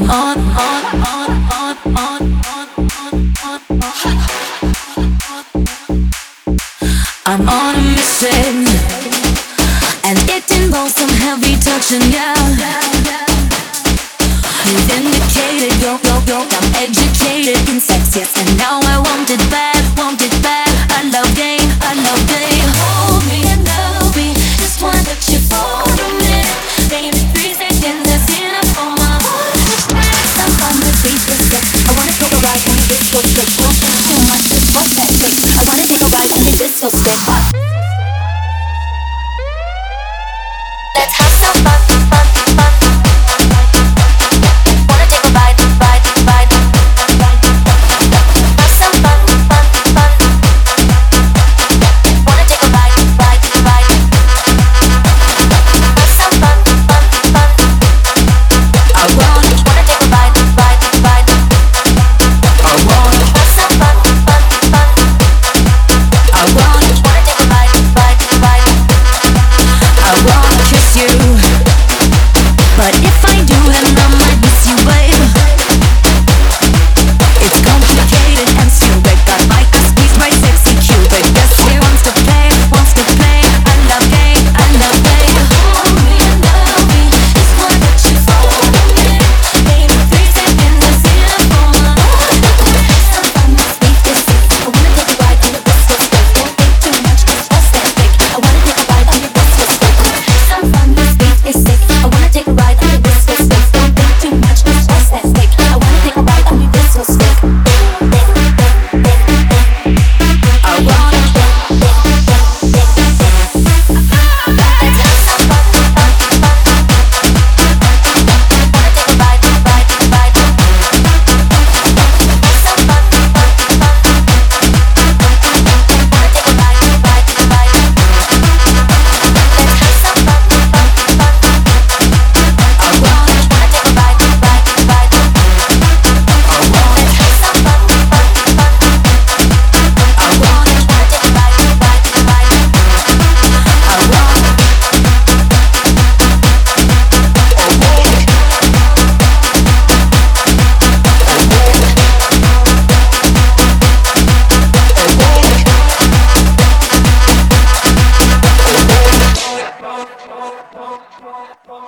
I'm on, on, on, on, on, on, on, on. I'm on a mission, and it involves some heavy touching, yeah. You've indicated, yo, yo, yo, I'm educated in sex, yes, and now I want it back. Bom, bom.